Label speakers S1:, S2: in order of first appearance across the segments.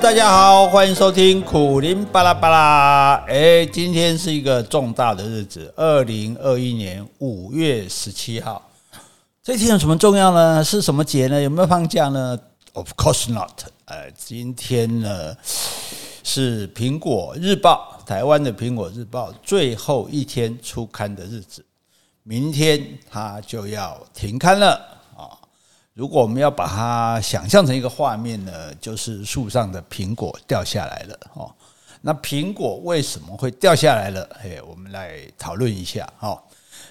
S1: 大家好，欢迎收听苦林巴拉巴拉。哎，今天是一个重大的日子，二零二一年五月十七号。这天有什么重要呢？是什么节呢？有没有放假呢？Of course not。呃，今天呢是苹果日报，台湾的苹果日报最后一天出刊的日子，明天它就要停刊了。如果我们要把它想象成一个画面呢，就是树上的苹果掉下来了哦。那苹果为什么会掉下来了？嘿，我们来讨论一下哦。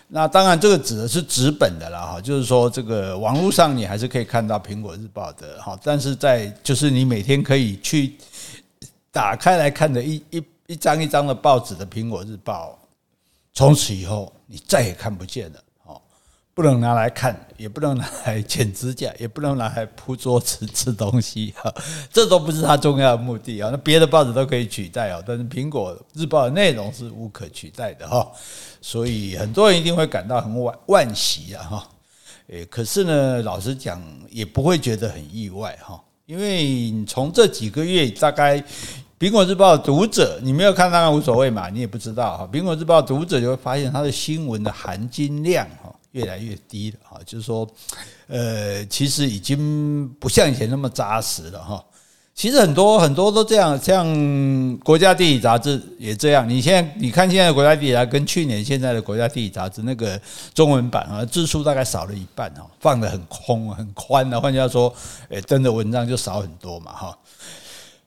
S1: 那当然，这个指的是纸本的啦哈，就是说这个网络上你还是可以看到苹果日报的哈，但是在就是你每天可以去打开来看的一一一张一张的报纸的苹果日报，从此以后你再也看不见了。不能拿来看，也不能拿来剪指甲，也不能拿来铺桌子吃东西哈，这都不是它重要的目的啊。那别的报纸都可以取代啊，但是苹果日报的内容是无可取代的 哈，所以很多人一定会感到很惋惋惜啊哈。诶，可是呢，老实讲也不会觉得很意外哈，因为你从这几个月大概。苹果日报读者，你没有看当然无所谓嘛，你也不知道哈。苹果日报读者就会发现它的新闻的含金量哈越来越低了哈，就是说，呃，其实已经不像以前那么扎实了哈。其实很多很多都这样，像国家地理杂志也这样。你现在你看现在的国家地理啊，跟去年现在的国家地理杂志那个中文版啊字数大概少了一半哈，放得很空很宽的，换句话说，诶，登的文章就少很多嘛哈。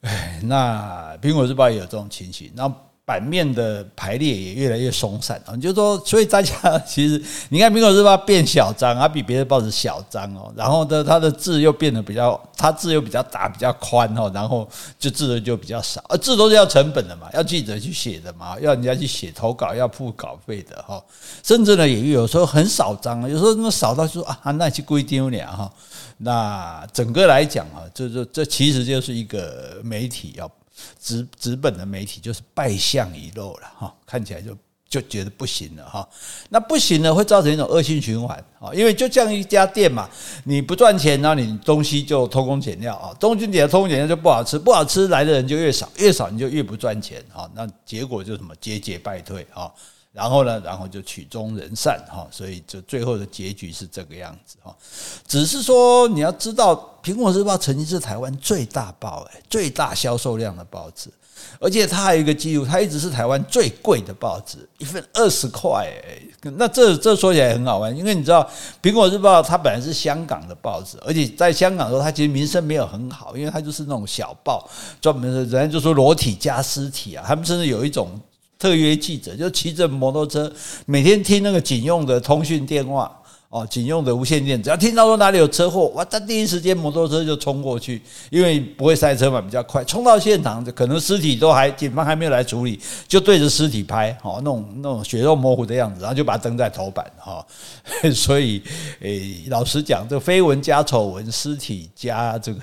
S1: 哎，那苹果日报也有这种情形，那版面的排列也越来越松散啊。就是说，所以大家其实你看苹果日报变小张，它比别的报纸小张哦。然后呢，它的字又变得比较，它字又比较大、比较宽哦。然后就字的就比较少，而字都是要成本的嘛，要记者去写的嘛，要人家去写投稿，要付稿费的哈。甚至呢，也有时候很少张，有时候那么少到说啊，那去归丢了哈。那整个来讲啊，这这这其实就是一个媒体要纸纸本的媒体就是败相已露了哈，看起来就就觉得不行了哈。那不行呢，会造成一种恶性循环啊，因为就这样一家店嘛，你不赚钱，然后你东西就偷工减料啊，东西你，偷工减料就不好吃，不好吃来的人就越少，越少你就越不赚钱啊，那结果就什么节节败退啊。然后呢，然后就曲终人散哈，所以就最后的结局是这个样子哈。只是说你要知道，苹果日报曾经是台湾最大报诶，最大销售量的报纸，而且它还有一个记录，它一直是台湾最贵的报纸，一份二十块诶。那这这说起来很好玩，因为你知道，苹果日报它本来是香港的报纸，而且在香港的时候，它其实名声没有很好，因为它就是那种小报，专门的人家就说裸体加尸体啊，他们甚至有一种。特约记者就骑着摩托车，每天听那个警用的通讯电话。哦，警用的无线电，只要听到说哪里有车祸，哇，他第一时间摩托车就冲过去，因为不会塞车嘛，比较快，冲到现场，可能尸体都还，警方还没有来处理，就对着尸体拍，哦，那种那种血肉模糊的样子，然后就把它登在头版，哈，所以，诶，老实讲，这绯闻加丑闻，尸体加这个，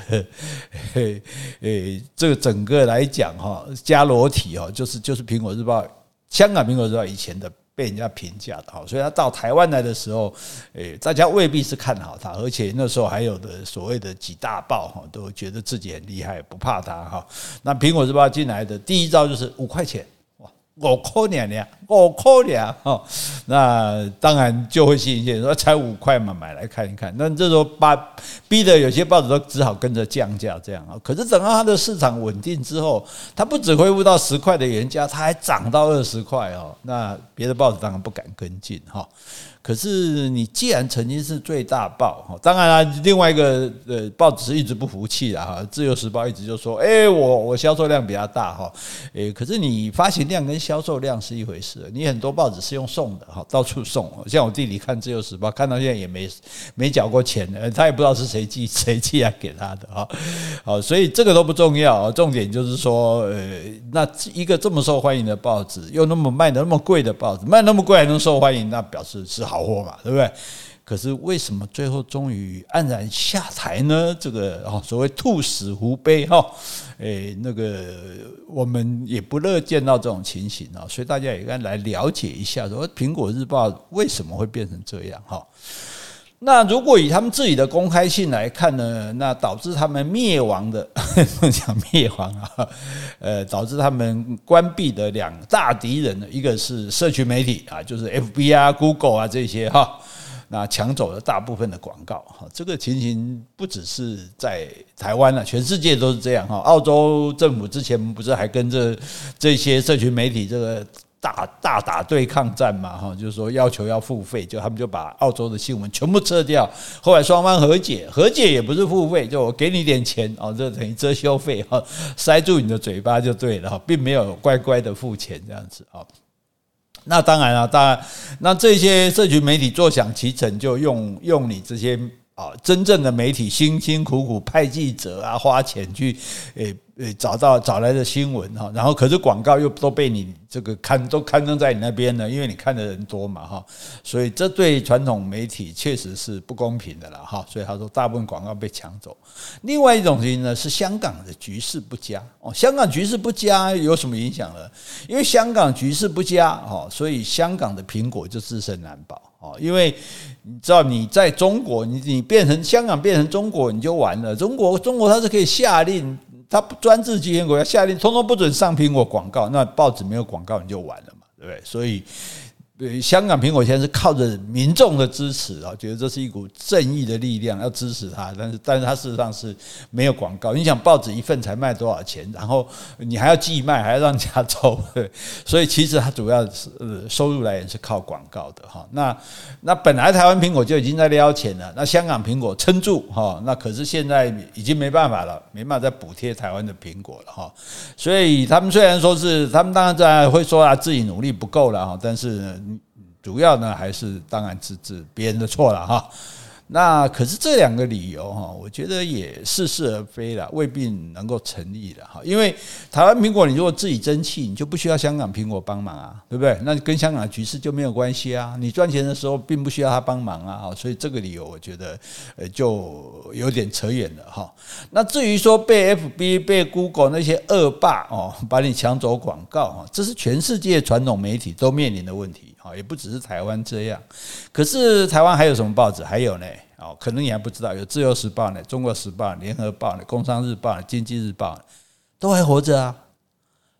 S1: 诶，这个整个来讲，哈，加裸体，哦，就是就是苹果日报，香港苹果日报以前的。被人家评价的哈，所以他到台湾来的时候，诶，大家未必是看好他，而且那时候还有的所谓的几大报哈，都觉得自己很厉害，不怕他哈。那苹果日报进来的第一招就是五块钱。我扣两两，我扣两哈，那当然就会新鲜说才五块嘛，买来看一看。那这时候把逼得有些报纸都只好跟着降价这样啊。可是等到它的市场稳定之后，它不只恢复到十块的原价，它还涨到二十块哦。那别的报纸当然不敢跟进哈。可是你既然曾经是最大报哈，当然了，另外一个呃报纸是一直不服气的哈，《自由时报》一直就说，哎，我我销售量比较大哈，诶，可是你发行量跟销售量是一回事，你很多报纸是用送的哈，到处送，像我弟弟看《自由时报》，看到现在也没没缴过钱，他也不知道是谁寄 谁寄来给他的哈，好，所以这个都不重要，重点就是说，呃，那一个这么受欢迎的报纸，又那么卖的那么贵的报纸，卖那么贵还能受欢迎，那表示是。好货嘛，对不对？可是为什么最后终于黯然下台呢？这个哦，所谓兔死狐悲哈，诶，那个我们也不乐见到这种情形啊，所以大家也该来了解一下，说苹果日报为什么会变成这样哈？那如果以他们自己的公开性来看呢，那导致他们灭亡的，讲灭亡啊，呃，导致他们关闭的两大敌人呢，一个是社群媒体啊，就是 FB 啊、Google 啊这些哈，那抢走了大部分的广告哈。这个情形不只是在台湾了，全世界都是这样哈。澳洲政府之前不是还跟这这些社群媒体这个。大大打对抗战嘛，哈，就是说要求要付费，就他们就把澳洲的新闻全部撤掉。后来双方和解，和解也不是付费，就我给你点钱哦，这等于遮羞费哈，塞住你的嘴巴就对了，并没有乖乖的付钱这样子啊。那当然了，当然，那这些社群媒体坐享其成，就用用你这些啊真正的媒体辛辛苦苦派记者啊，花钱去诶。诶，找到找来的新闻哈，然后可是广告又都被你这个刊都刊登在你那边呢，因为你看的人多嘛哈，所以这对传统媒体确实是不公平的了哈。所以他说大部分广告被抢走。另外一种原因呢是香港的局势不佳哦，香港局势不佳有什么影响呢？因为香港局势不佳哈，所以香港的苹果就自身难保哦，因为你知道你在中国，你你变成香港变成中国你就完了。中国中国它是可以下令。它不专制集权国家下令，通通不准上苹果广告，那报纸没有广告你就完了嘛，对不对？所以。对，香港苹果现在是靠着民众的支持啊，觉得这是一股正义的力量，要支持他。但是，但是他事实上是没有广告。你想，报纸一份才卖多少钱？然后你还要寄卖，还要让人家抽，所以其实它主要是收入来源是靠广告的哈。那 那本来台湾苹果就已经在撩钱了，那香港苹果撑住哈，那可是现在已经没办法了，没办法再补贴台湾的苹果了哈。所以他们虽然说是，他们当然在会说啊，自己努力不够了哈，但是。主要呢，还是当然是指别人的错了哈。那可是这两个理由哈，我觉得也似是而非了，未必能够成立的哈。因为台湾苹果，你如果自己争气，你就不需要香港苹果帮忙啊，对不对？那跟香港的局势就没有关系啊。你赚钱的时候并不需要他帮忙啊，所以这个理由我觉得呃就有点扯远了哈。那至于说被 FB、被 Google 那些恶霸哦把你抢走广告哈，这是全世界传统媒体都面临的问题。好，也不只是台湾这样，可是台湾还有什么报纸？还有呢？哦，可能你还不知道，有《自由时报》呢，《中国时报》、《联合报》呢，《工商日报》、《经济日报》都还活着啊。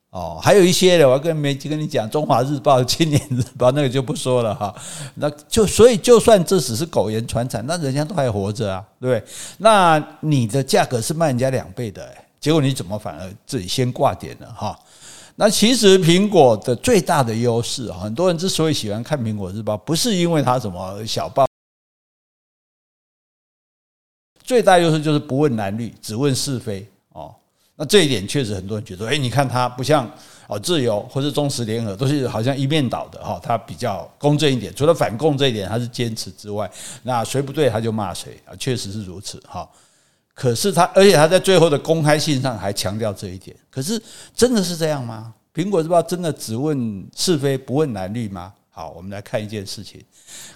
S1: 哦，还有一些的，我跟没跟你讲，《中华日报》、《青年日报》那个就不说了哈。那就所以，就算这只是苟延残喘，那人家都还活着啊，对不对？那你的价格是卖人家两倍的，结果你怎么反而自己先挂点了哈？那其实苹果的最大的优势，很多人之所以喜欢看苹果日报，不是因为它什么小报，最大优势就是不问蓝绿，只问是非哦。那这一点确实很多人觉得，哎，你看它不像哦自由或是中时联合，都是好像一面倒的哈，它比较公正一点。除了反共这一点它是坚持之外，那谁不对他就骂谁啊，确实是如此哈。可是他，而且他在最后的公开信上还强调这一点。可是真的是这样吗？苹果日报真的只问是非不问蓝绿吗？好，我们来看一件事情：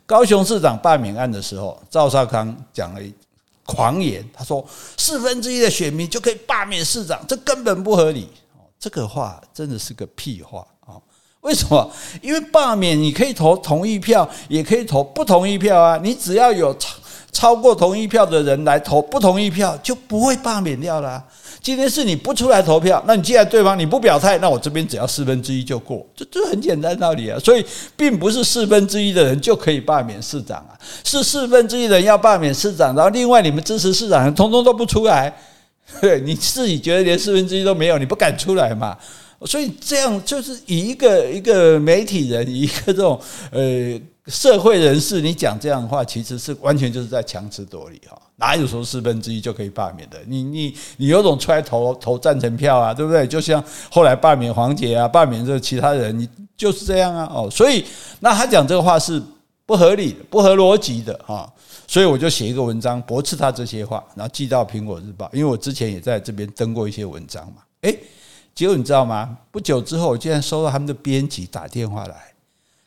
S1: 高雄市长罢免案的时候，赵少康讲了狂言，他说四分之一的选民就可以罢免市长，这根本不合理。这个话真的是个屁话啊！为什么？因为罢免你可以投同意票，也可以投不同意票啊。你只要有。超过同意票的人来投不同意票，就不会罢免掉了。今天是你不出来投票，那你既然对方你不表态，那我这边只要四分之一就过，这这很简单道理啊。所以并不是四分之一的人就可以罢免市长啊，是四分之一的人要罢免市长，然后另外你们支持市长的通通都不出来，对，你自己觉得连四分之一都没有，你不敢出来嘛？所以这样就是以一个一个媒体人，以一个这种呃。社会人士，你讲这样的话，其实是完全就是在强词夺理哈，哪有说四分之一就可以罢免的？你你你有种出来投投赞成票啊，对不对？就像后来罢免黄捷啊，罢免这其他人，你就是这样啊哦，所以那他讲这个话是不合理、不合逻辑的哈，所以我就写一个文章驳斥他这些话，然后寄到苹果日报，因为我之前也在这边登过一些文章嘛，诶，结果你知道吗？不久之后，我竟然收到他们的编辑打电话来。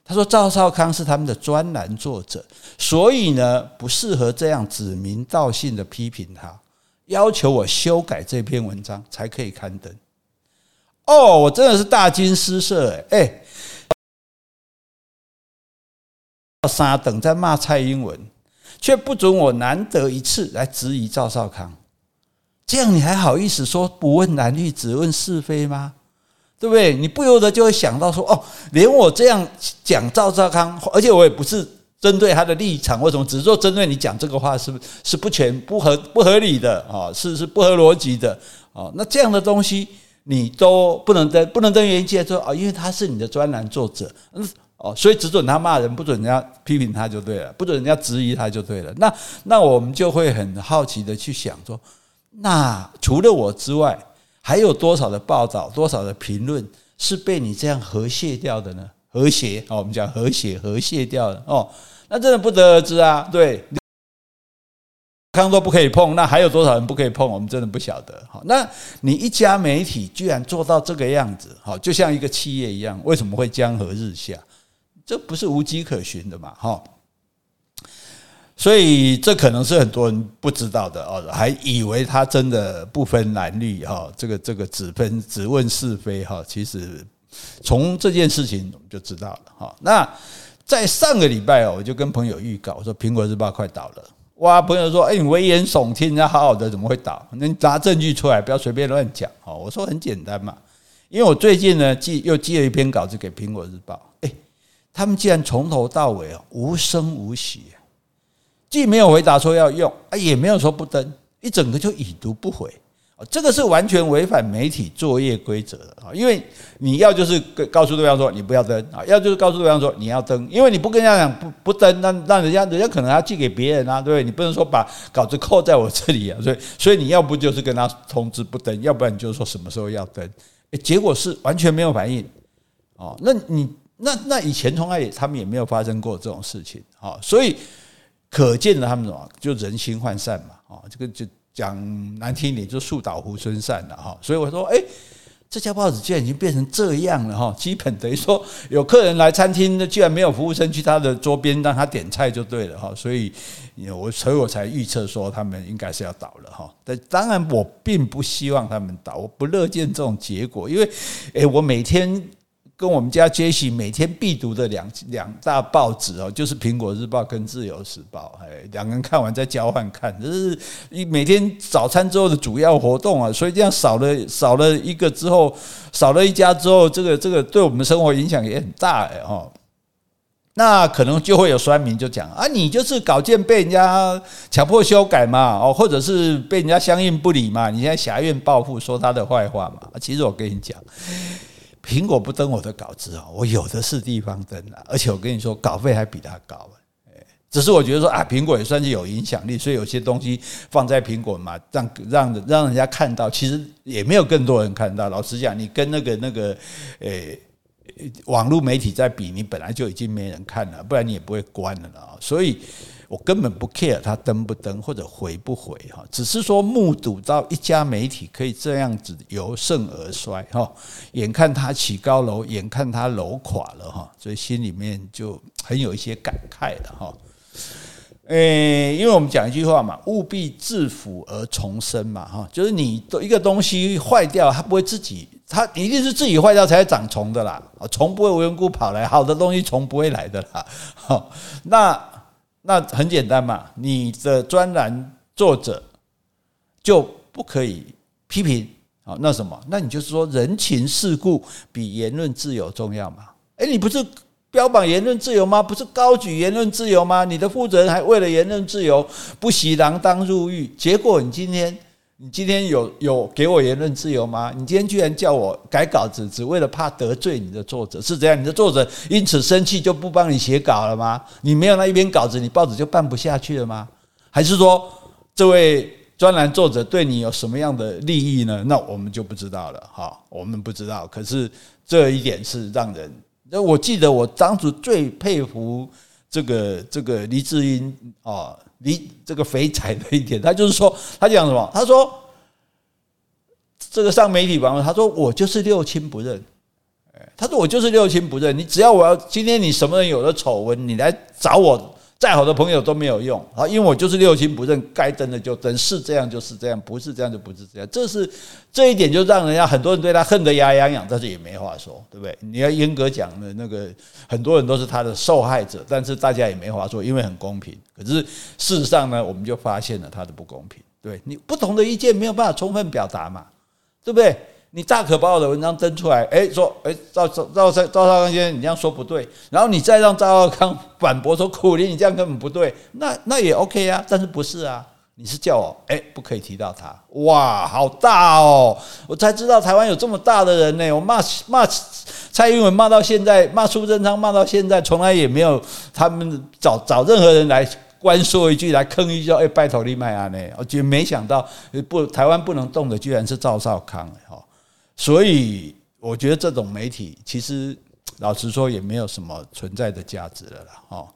S1: 他说：“赵少康是他们的专栏作者，所以呢，不适合这样指名道姓的批评他，要求我修改这篇文章才可以刊登。”哦，我真的是大惊失色哎！哎，傻等在骂蔡英文，却不准我难得一次来质疑赵少康，这样你还好意思说不问蓝绿只问是非吗？对不对？你不由得就会想到说，哦，连我这样讲赵少康，而且我也不是针对他的立场，为什么只是说针对你讲这个话是是不全不合不合理的啊？是是不合逻辑的啊？那这样的东西你都不能登，不能登原因接说啊，因为他是你的专栏作者，嗯哦，所以只准他骂人，不准人家批评他就对了，不准人家质疑他就对了。那那我们就会很好奇的去想说，那除了我之外，还有多少的报道，多少的评论是被你这样和谐掉的呢？和谐哦，我们讲和谐和谐掉的哦，那真的不得而知啊。对，康说不可以碰，那还有多少人不可以碰？我们真的不晓得。好，那你一家媒体居然做到这个样子，好，就像一个企业一样，为什么会江河日下？这不是无迹可寻的嘛，哈，所以这可能是很多人不知道的哦，还以为他真的不分蓝绿哈，这个这个只分只问是非哈，其实从这件事情我们就知道了哈。那在上个礼拜哦，我就跟朋友预告，我说《苹果日报》快倒了，哇，朋友说，哎，你危言耸听，人家好好的怎么会倒？你拿证据出来，不要随便乱讲哦。我说很简单嘛，因为我最近呢寄又寄了一篇稿子给《苹果日报》。他们竟然从头到尾啊无声无息，既没有回答说要用啊，也没有说不登，一整个就已读不回啊，这个是完全违反媒体作业规则的啊！因为你要就是告诉对方说你不要登啊，要就是告诉对方说你要登，因为你不跟人家讲不不登，那让人家人家可能要寄给别人啊，对不对？你不能说把稿子扣在我这里啊，所以所以你要不就是跟他通知不登，要不然你就说什么时候要登，结果是完全没有反应哦，那你。那那以前从来也他们也没有发生过这种事情啊，所以可见的他们什么就人心涣散嘛啊，这个就讲难听点就树倒猢狲散了哈。所以我说，哎，这家报纸居然已经变成这样了哈，基本等于说有客人来餐厅，那居然没有服务生去他的桌边让他点菜就对了哈。所以我所以我才预测说他们应该是要倒了哈。但当然我并不希望他们倒，我不乐见这种结果，因为哎，我每天。跟我们家杰西每天必读的两两大报纸哦，就是《苹果日报》跟《自由时报》，哎，两个人看完再交换看，这是一每天早餐之后的主要活动啊。所以这样少了少了一个之后，少了一家之后，这个这个对我们生活影响也很大哎哦。那可能就会有酸民就讲啊，你就是稿件被人家强迫修改嘛，哦，或者是被人家相应不理嘛，你现在挟怨报复，说他的坏话嘛。其实我跟你讲。苹果不登我的稿子哦，我有的是地方登啊，而且我跟你说，稿费还比他高。只是我觉得说啊，苹果也算是有影响力，所以有些东西放在苹果嘛，让让让人家看到，其实也没有更多人看到。老实讲，你跟那个那个诶网络媒体在比，你本来就已经没人看了，不然你也不会关了啊。所以。我根本不 care 他登不登或者回不回哈，只是说目睹到一家媒体可以这样子由盛而衰哈，眼看他起高楼，眼看他楼垮了哈，所以心里面就很有一些感慨的哈。诶，因为我们讲一句话嘛，务必自腐而重生嘛哈，就是你一个东西坏掉，它不会自己，它一定是自己坏掉才会长虫的啦，虫不会无缘故跑来，好的东西虫不会来的啦。哈，那。那很简单嘛，你的专栏作者就不可以批评啊？那什么？那你就是说人情世故比言论自由重要嘛？哎，你不是标榜言论自由吗？不是高举言论自由吗？你的负责人还为了言论自由不惜锒铛入狱，结果你今天。你今天有有给我言论自由吗？你今天居然叫我改稿子，只为了怕得罪你的作者，是这样？你的作者因此生气就不帮你写稿了吗？你没有那一篇稿子，你报纸就办不下去了吗？还是说这位专栏作者对你有什么样的利益呢？那我们就不知道了。哈，我们不知道。可是这一点是让人……那我记得我当时最佩服这个这个黎智英啊。你这个肥仔的一点，他就是说，他讲什么？他说这个上媒体网，他说我就是六亲不认，他说我就是六亲不认。你只要我要今天你什么人有了丑闻，你来找我再好的朋友都没有用啊，因为我就是六亲不认，该争的就争，是这样就是这样，不是这样就不是这样。这是这一点就让人家很多人对他恨得牙痒痒，但是也没话说，对不对？你要严格讲的那个，很多人都是他的受害者，但是大家也没话说，因为很公平。可是事实上呢，我们就发现了他的不公平。对，你不同的意见没有办法充分表达嘛，对不对？你大可把我的文章登出来，诶，说，诶，赵赵赵赵少康先生，你这样说不对，然后你再让赵少康反驳说，苦苓你这样根本不对，那那也 OK 啊，但是不是啊？你是叫我，诶，不可以提到他，哇，好大哦，我才知道台湾有这么大的人呢，我骂骂蔡英文骂到现在，骂苏贞昌骂到现在，从来也没有他们找找任何人来。官说一句来坑一句，哎，拜托你卖啊呢？我觉没想到不台湾不能动的，居然是赵少康哈。所以我觉得这种媒体其实老实说也没有什么存在的价值了啦哈。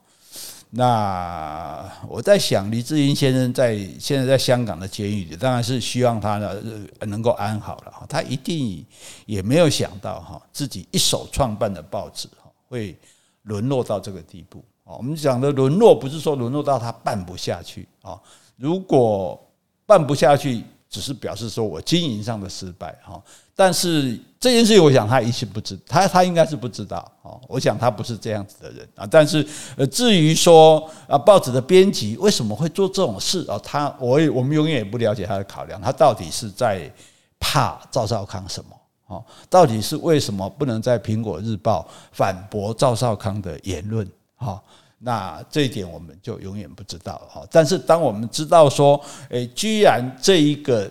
S1: 那我在想，黎智英先生在现在在香港的监狱里，当然是希望他呢能够安好了。他一定也没有想到哈，自己一手创办的报纸哈会沦落到这个地步。我们讲的沦落，不是说沦落到他办不下去啊。如果办不下去，只是表示说我经营上的失败哈。但是这件事情，我想他一直不知，他他应该是不知道啊。我想他不是这样子的人啊。但是呃，至于说啊，报纸的编辑为什么会做这种事啊？他我也我们永远也不了解他的考量，他到底是在怕赵少康什么啊？到底是为什么不能在《苹果日报》反驳赵少康的言论？哈，那这一点我们就永远不知道哈。但是当我们知道说，诶，居然这一个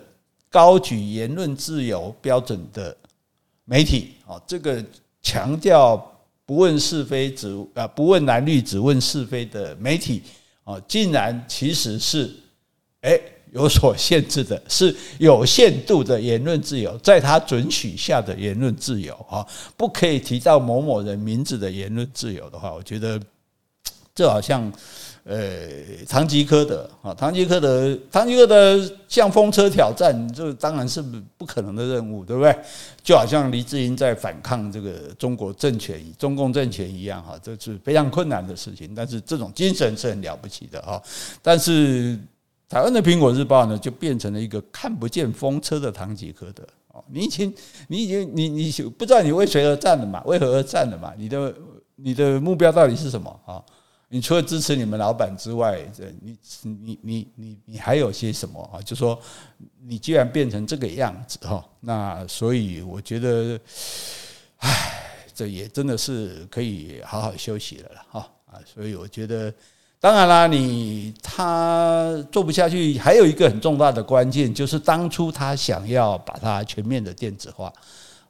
S1: 高举言论自由标准的媒体，啊，这个强调不问是非只啊不问蓝绿只问是非的媒体，啊，竟然其实是诶有所限制的，是有限度的言论自由，在他准许下的言论自由啊，不可以提到某某人名字的言论自由的话，我觉得。这好像，呃，唐吉诃德啊，唐吉诃德，唐吉诃德向风车挑战，这当然是不可能的任务，对不对？就好像黎智英在反抗这个中国政权、中共政权一样，哈，这是非常困难的事情。但是这种精神是很了不起的，哈。但是台湾的苹果日报呢，就变成了一个看不见风车的唐吉诃德。哦，你已经，你已经，你你不知道你为谁而战了嘛？为何而战了嘛？你的你的目标到底是什么啊？你除了支持你们老板之外，这你你你你你还有些什么啊？就说你既然变成这个样子哈，那所以我觉得，唉，这也真的是可以好好休息了了哈啊！所以我觉得，当然啦，你他做不下去，还有一个很重大的关键，就是当初他想要把它全面的电子化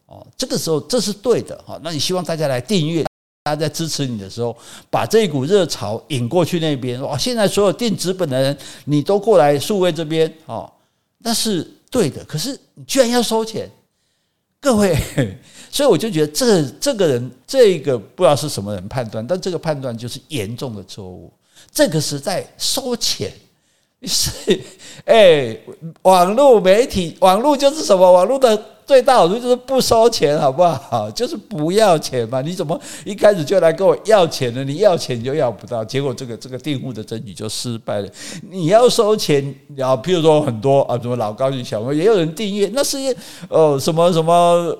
S1: 哦，这个时候这是对的哈。那你希望大家来订阅。大家在支持你的时候，把这一股热潮引过去那边。哇！现在所有电子本的人，你都过来数位这边哦，那是对的。可是你居然要收钱，各位，所以我就觉得这这个人，这个不知道是什么人判断，但这个判断就是严重的错误。这个时代收钱 是哎，网络媒体，网络就是什么？网络的。最大好处就是不收钱，好不好？就是不要钱嘛。你怎么一开始就来跟我要钱呢？你要钱就要不到，结果这个这个订户的争取就失败了。你要收钱，然后譬如说很多啊，什么老高级小朋友也有人订阅，那是呃什么什么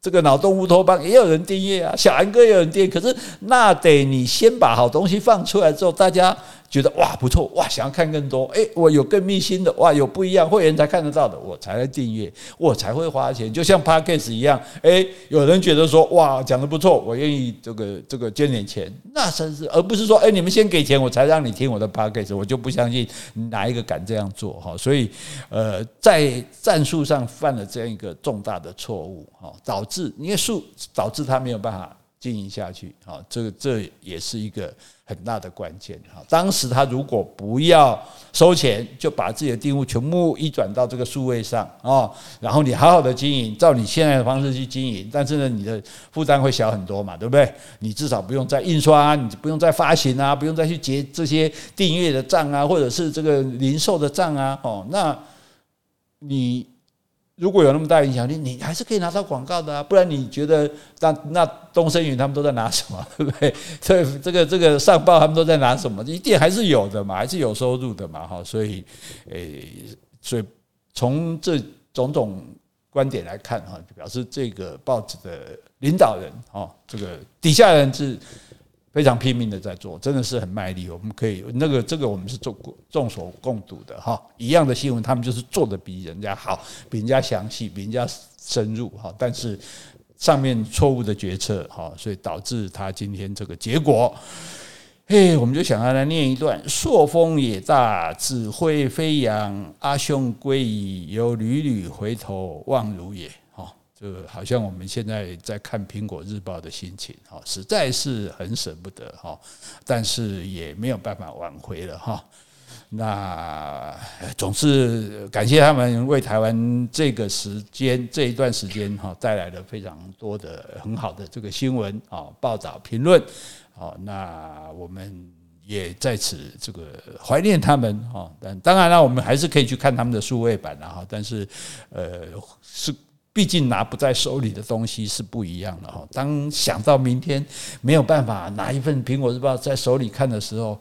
S1: 这个脑洞乌托邦也有人订阅啊，小安哥也有人订阅，可是那得你先把好东西放出来之后，大家。觉得哇不错哇，想要看更多哎，我有更密心的哇，有不一样会员才看得到的，我才来订阅，我才会花钱。就像 Podcast 一样，哎，有人觉得说哇讲得不错，我愿意这个这个捐点钱，那真是而不是说哎你们先给钱我才让你听我的 Podcast，我就不相信哪一个敢这样做哈。所以呃，在战术上犯了这样一个重大的错误哈，导致因为数导致他没有办法经营下去啊，这个这也是一个。很大的关键哈，当时他如果不要收钱，就把自己的订户全部移转到这个数位上啊，然后你好好的经营，照你现在的方式去经营，但是呢，你的负担会小很多嘛，对不对？你至少不用再印刷啊，你不用再发行啊，不用再去结这些订阅的账啊，或者是这个零售的账啊，哦，那你如果有那么大影响力，你还是可以拿到广告的啊。不然你觉得那那东森云他们都在拿什么，对不对？这这个这个上报他们都在拿什么？一定还是有的嘛，还是有收入的嘛，哈。所以，诶，所以从这种种观点来看，哈，表示这个报纸的领导人，哈，这个底下人是。非常拼命的在做，真的是很卖力。我们可以那个这个我们是众众所共睹的哈，一样的新闻，他们就是做的比人家好，比人家详细，比人家深入哈。但是上面错误的决策哈，所以导致他今天这个结果。嘿，我们就想要来念一段：朔风也大，纸灰飞扬，阿兄归矣，犹屡屡回头望如也。就好像我们现在在看《苹果日报》的心情，哈，实在是很舍不得，哈，但是也没有办法挽回了，哈。那总是感谢他们为台湾这个时间这一段时间，哈，带来了非常多的很好的这个新闻啊、报道、评论，好，那我们也在此这个怀念他们，哈。但当然了，我们还是可以去看他们的数位版的哈。但是，呃，是。毕竟拿不在手里的东西是不一样的哈。当想到明天没有办法拿一份《苹果日报》在手里看的时候，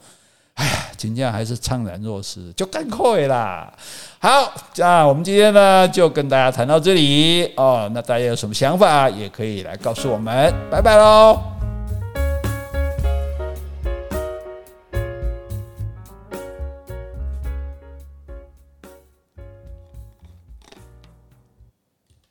S1: 哎呀，今天还是怅然若失，就干脆啦。好，那我们今天呢就跟大家谈到这里哦。那大家有什么想法也可以来告诉我们。拜拜喽。